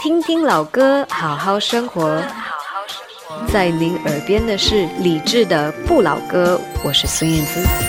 听听老歌，好好生活。在您耳边的是理智的不老歌，我是孙燕姿。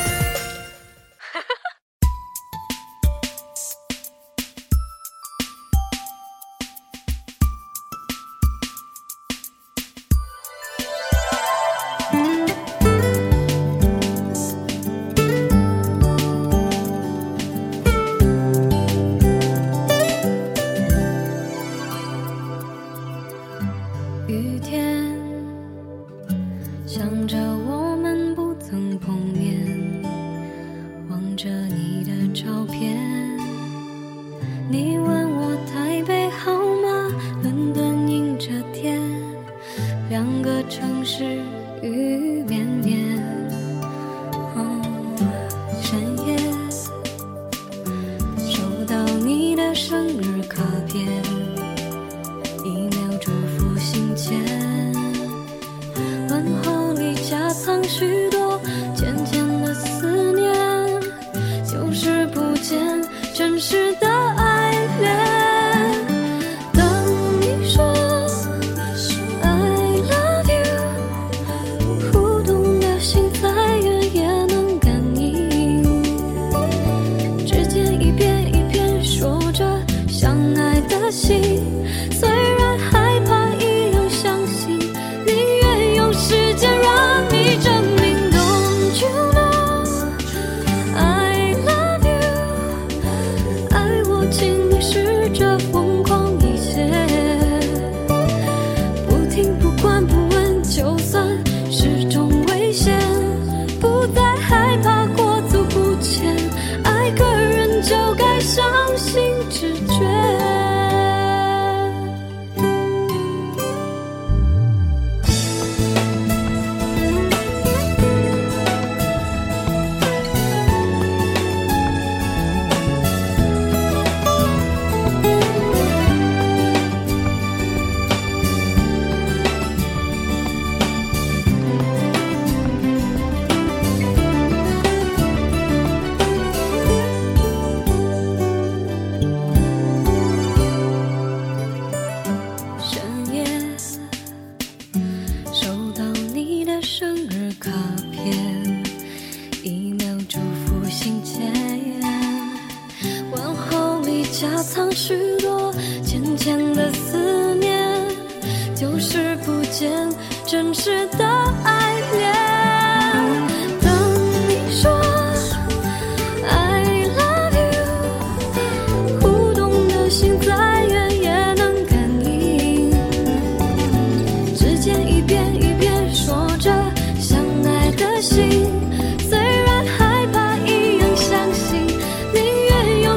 两个城市雨绵绵。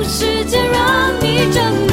世界让你挣扎。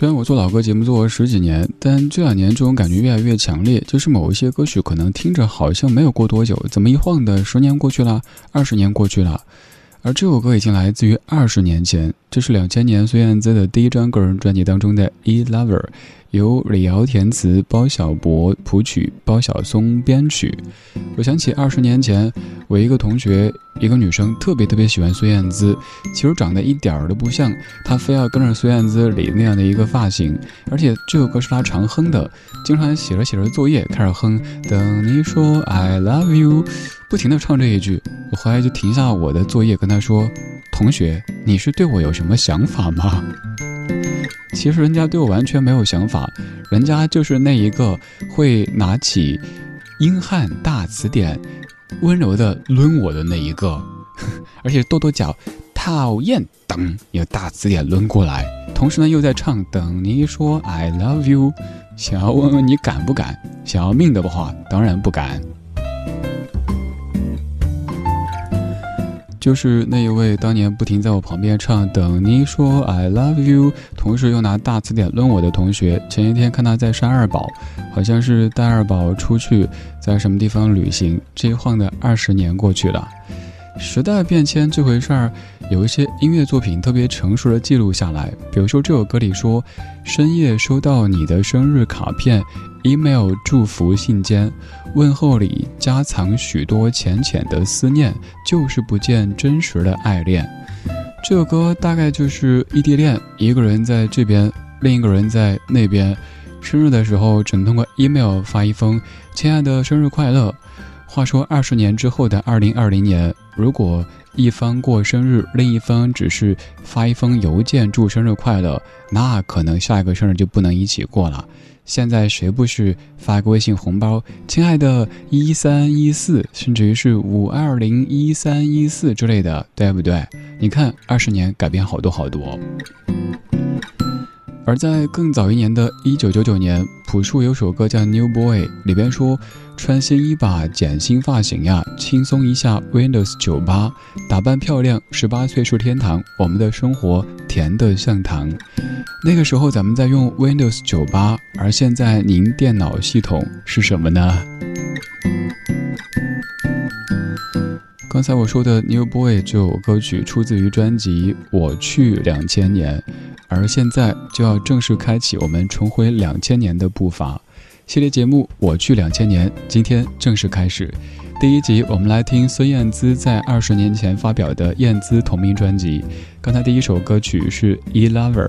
虽然我做老歌节目做了十几年，但这两年这种感觉越来越强烈，就是某一些歌曲可能听着好像没有过多久，怎么一晃的十年过去了，二十年过去了，而这首歌已经来自于二十年前，这是两千年孙燕姿的第一张个人专辑当中的《E Lover》。由李瑶填词，包小柏谱曲，包小松编曲。我想起二十年前，我一个同学，一个女生，特别特别喜欢孙燕姿，其实长得一点儿都不像，她非要跟着孙燕姿理那样的一个发型，而且这首歌是她常哼的，经常写着写着作业开始哼。等你说 I love you，不停的唱这一句，我后来就停下我的作业，跟他说：“同学，你是对我有什么想法吗？”其实人家对我完全没有想法，人家就是那一个会拿起英汉大词典，温柔的抡我的那一个，而且跺跺脚，讨厌，等有大词典抡过来，同时呢又在唱等你说 I love you，想要问问你敢不敢？想要命的话，当然不敢。就是那一位当年不停在我旁边唱《等你说 I love you》，同时又拿大词典抡我的同学。前一天看他在山二宝，好像是带二宝出去，在什么地方旅行。这一晃的二十年过去了，时代变迁这回事儿，有一些音乐作品特别成熟的记录下来。比如说这首歌里说：“深夜收到你的生日卡片。” Email 祝福信笺，问候里夹藏许多浅浅的思念，就是不见真实的爱恋。这首歌大概就是异地恋，一个人在这边，另一个人在那边。生日的时候，只能通过 email 发一封“亲爱的，生日快乐”。话说，二十年之后的二零二零年，如果一方过生日，另一方只是发一封邮件祝生日快乐，那可能下一个生日就不能一起过了。现在谁不是发个微信红包，亲爱的一三一四，甚至于是五二零一三一四之类的，对不对？你看，二十年改变好多好多。而在更早一年的一九九九年，朴树有首歌叫《New Boy》，里边说：“穿新衣吧，剪新发型呀，轻松一下 Windows 九八，打扮漂亮，十八岁是天堂，我们的生活甜得像糖。”那个时候咱们在用 Windows 九八，而现在您电脑系统是什么呢？刚才我说的《New Boy》这首歌曲出自于专辑《我去两千年》。而现在就要正式开启我们重回两千年的步伐，系列节目《我去两千年》今天正式开始。第一集，我们来听孙燕姿在二十年前发表的燕姿同名专辑。刚才第一首歌曲是《E Lover》，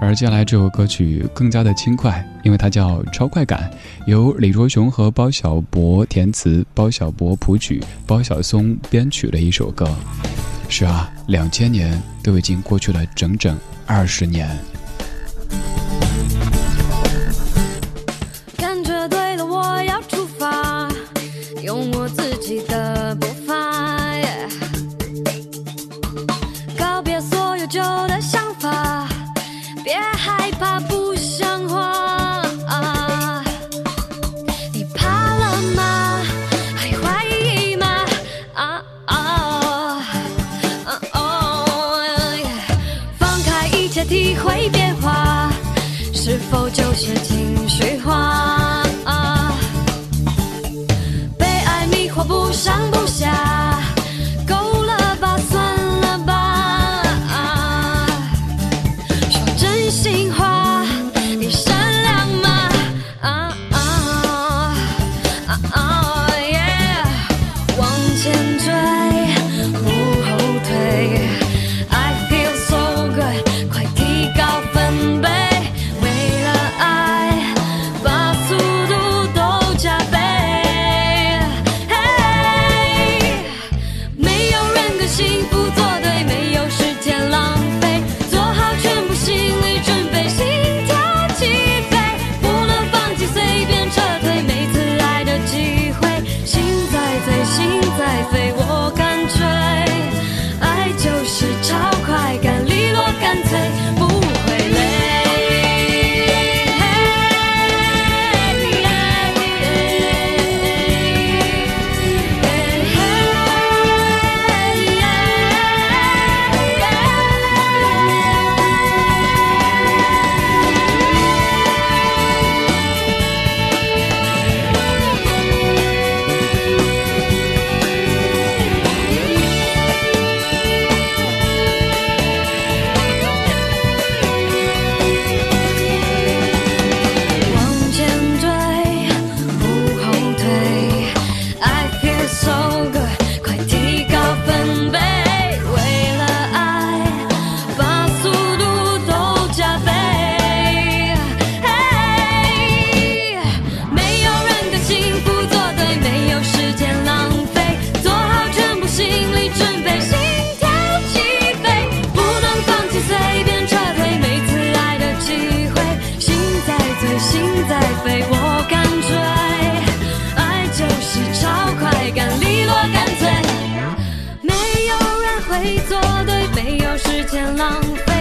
而接下来这首歌曲更加的轻快，因为它叫《超快感》，由李卓雄和包小柏填词，包小柏谱曲，包小松编曲的一首歌。是啊，两千年都已经过去了整整。二十年。否就是情绪化？被爱迷惑，不上时间浪费，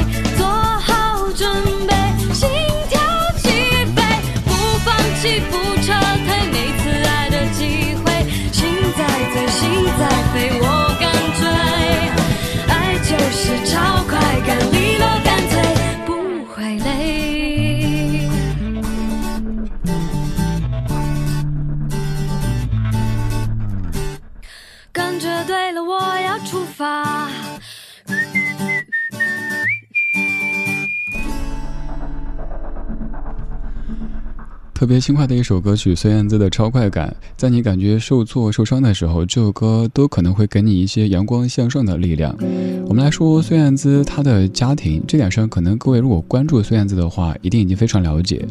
特别轻快的一首歌曲，孙燕姿的《超快感》。在你感觉受挫、受伤的时候，这首歌都可能会给你一些阳光向上的力量。我们来说孙燕姿她的家庭，这点上可能各位如果关注孙燕姿的话，一定已经非常了解。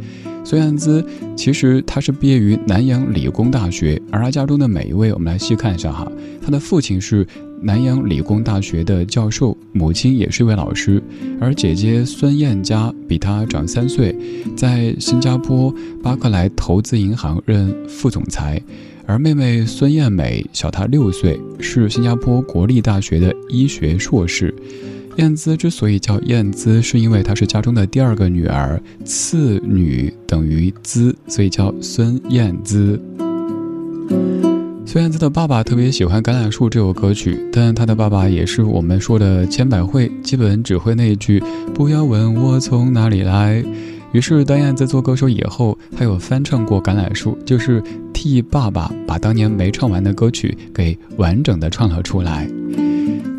孙燕姿其实她是毕业于南洋理工大学，而她家中的每一位，我们来细看一下哈。她的父亲是。南洋理工大学的教授，母亲也是一位老师，而姐姐孙燕佳比她长三岁，在新加坡巴克莱投资银行任副总裁，而妹妹孙燕美小她六岁，是新加坡国立大学的医学硕士。燕姿之所以叫燕姿，是因为她是家中的第二个女儿，次女等于姿，所以叫孙燕姿。孙燕姿的爸爸特别喜欢《橄榄树》这首歌曲，但他的爸爸也是我们说的千百惠，基本只会那一句“不要问我从哪里来”。于是，当燕姿做歌手以后，她有翻唱过《橄榄树》，就是替爸爸把当年没唱完的歌曲给完整的唱了出来。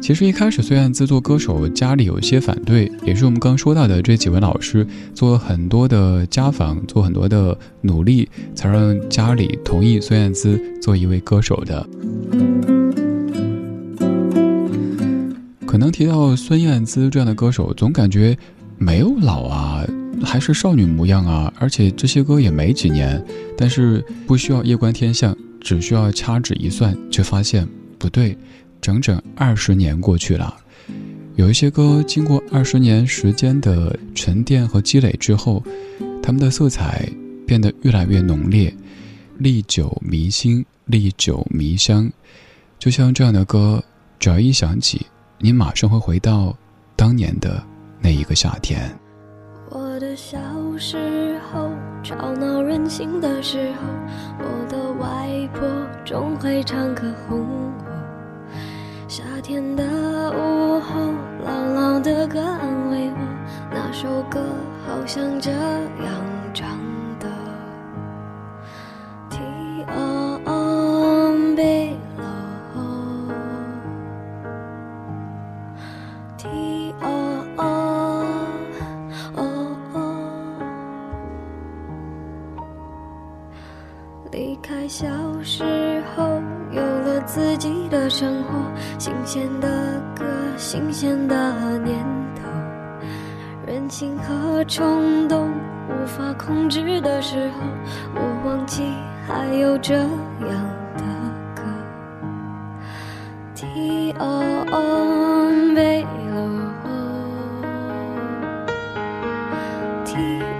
其实一开始孙燕姿做歌手，家里有些反对，也是我们刚说到的这几位老师做很多的家访，做很多的努力，才让家里同意孙燕姿做一位歌手的。可能提到孙燕姿这样的歌手，总感觉没有老啊，还是少女模样啊，而且这些歌也没几年，但是不需要夜观天象，只需要掐指一算，却发现不对。整整二十年过去了，有一些歌经过二十年时间的沉淀和积累之后，他们的色彩变得越来越浓烈，历久弥新，历久弥香。就像这样的歌，只要一响起，你马上会回到当年的那一个夏天。我的小时候，吵闹任性的时候，我的外婆总会唱歌哄我。夏天的午后，朗朗的歌安慰我，那首歌好像这样。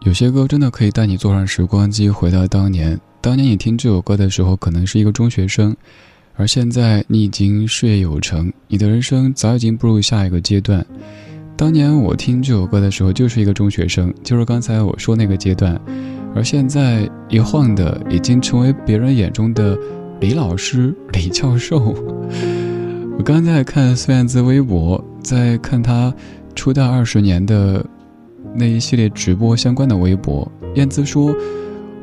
有些歌真的可以带你坐上时光机，回到当年。当年你听这首歌的时候，可能是一个中学生，而现在你已经事业有成，你的人生早已经步入下一个阶段。当年我听这首歌的时候，就是一个中学生，就是刚才我说那个阶段，而现在一晃的，已经成为别人眼中的李老师、李教授。我刚在看孙燕姿微博，在看她出道二十年的那一系列直播相关的微博。燕姿说：“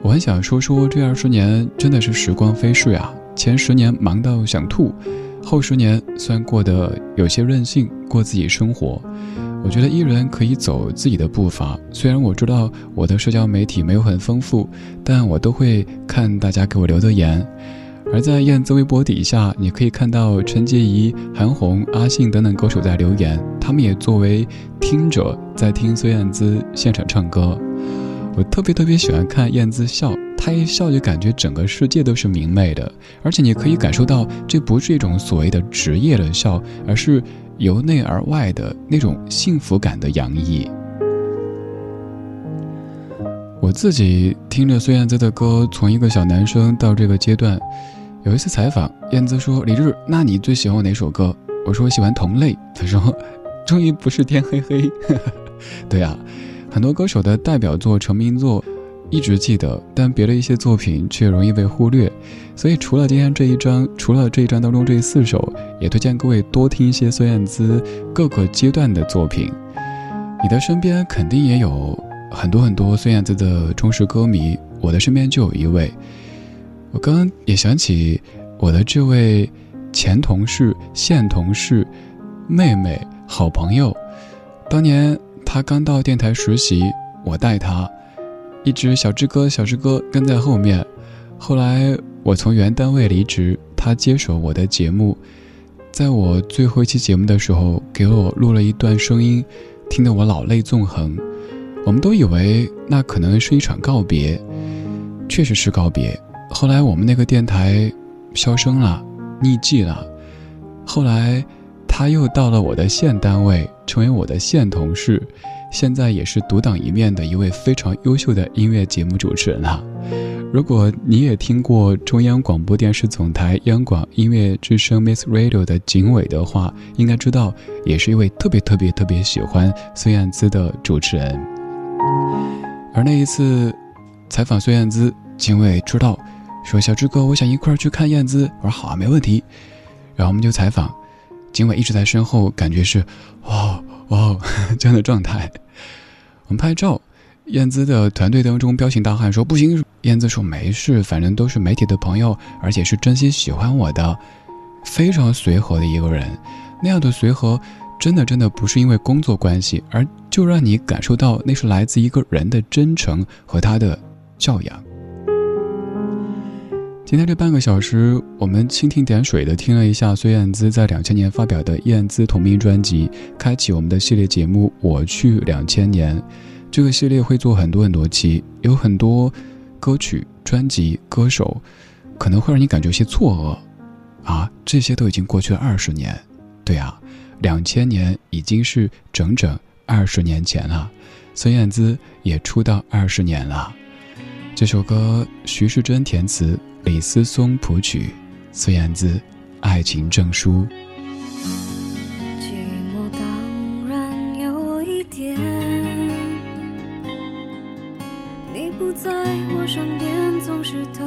我很想说说这二十年真的是时光飞逝啊！前十年忙到想吐，后十年虽然过得有些任性，过自己生活。我觉得依然可以走自己的步伐。虽然我知道我的社交媒体没有很丰富，但我都会看大家给我留的言。”而在燕姿微博底下，你可以看到陈洁仪、韩红、阿信等等歌手在留言，他们也作为听者在听孙燕姿现场唱歌。我特别特别喜欢看燕姿笑，她一笑就感觉整个世界都是明媚的，而且你可以感受到这不是一种所谓的职业的笑，而是由内而外的那种幸福感的洋溢。我自己听着孙燕姿的歌，从一个小男生到这个阶段。有一次采访，燕姿说：“李志，那你最喜欢哪首歌？”我说：“我喜欢《同类》。”他说：“ 终于不是天黑黑。”对啊，很多歌手的代表作、成名作一直记得，但别的一些作品却容易被忽略。所以，除了今天这一张，除了这一张当中这四首，也推荐各位多听一些孙燕姿各个阶段的作品。你的身边肯定也有很多很多孙燕姿的忠实歌迷，我的身边就有一位。我刚刚也想起我的这位前同事、现同事、妹妹、好朋友，当年他刚到电台实习，我带他，一直小志哥、小志哥跟在后面。后来我从原单位离职，他接手我的节目，在我最后一期节目的时候，给我录了一段声音，听得我老泪纵横。我们都以为那可能是一场告别，确实是告别。后来我们那个电台销声了，匿迹了。后来他又到了我的县单位，成为我的县同事，现在也是独当一面的一位非常优秀的音乐节目主持人了。如果你也听过中央广播电视总台央广音乐之声 Miss Radio 的景伟的话，应该知道，也是一位特别特别特别喜欢孙燕姿的主持人。而那一次采访孙燕姿，景伟知道。说小志哥，我想一块儿去看燕姿。我说好啊，没问题。然后我们就采访，经纬一直在身后，感觉是哇哇 这样的状态。我们拍照，燕姿的团队当中彪形大汉说不行，燕姿说没事，反正都是媒体的朋友，而且是真心喜欢我的，非常随和的一个人。那样的随和，真的真的不是因为工作关系，而就让你感受到那是来自一个人的真诚和他的教养。今天这半个小时，我们蜻蜓点水的听了一下孙燕姿在两千年发表的《燕姿同名专辑》，开启我们的系列节目《我去两千年》。这个系列会做很多很多期，有很多歌曲、专辑、歌手，可能会让你感觉有些错愕啊！这些都已经过去了二十年，对啊，两千年已经是整整二十年前了，孙燕姿也出道二十年了。这首歌徐世珍填词。李思松谱曲孙燕姿爱情证书。寂寞当然有一点你不在我身边总是偷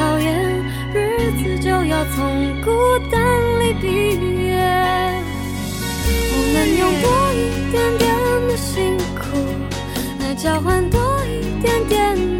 考验，日子就要从孤单里毕业。我们用多一点点的辛苦来交换多一点点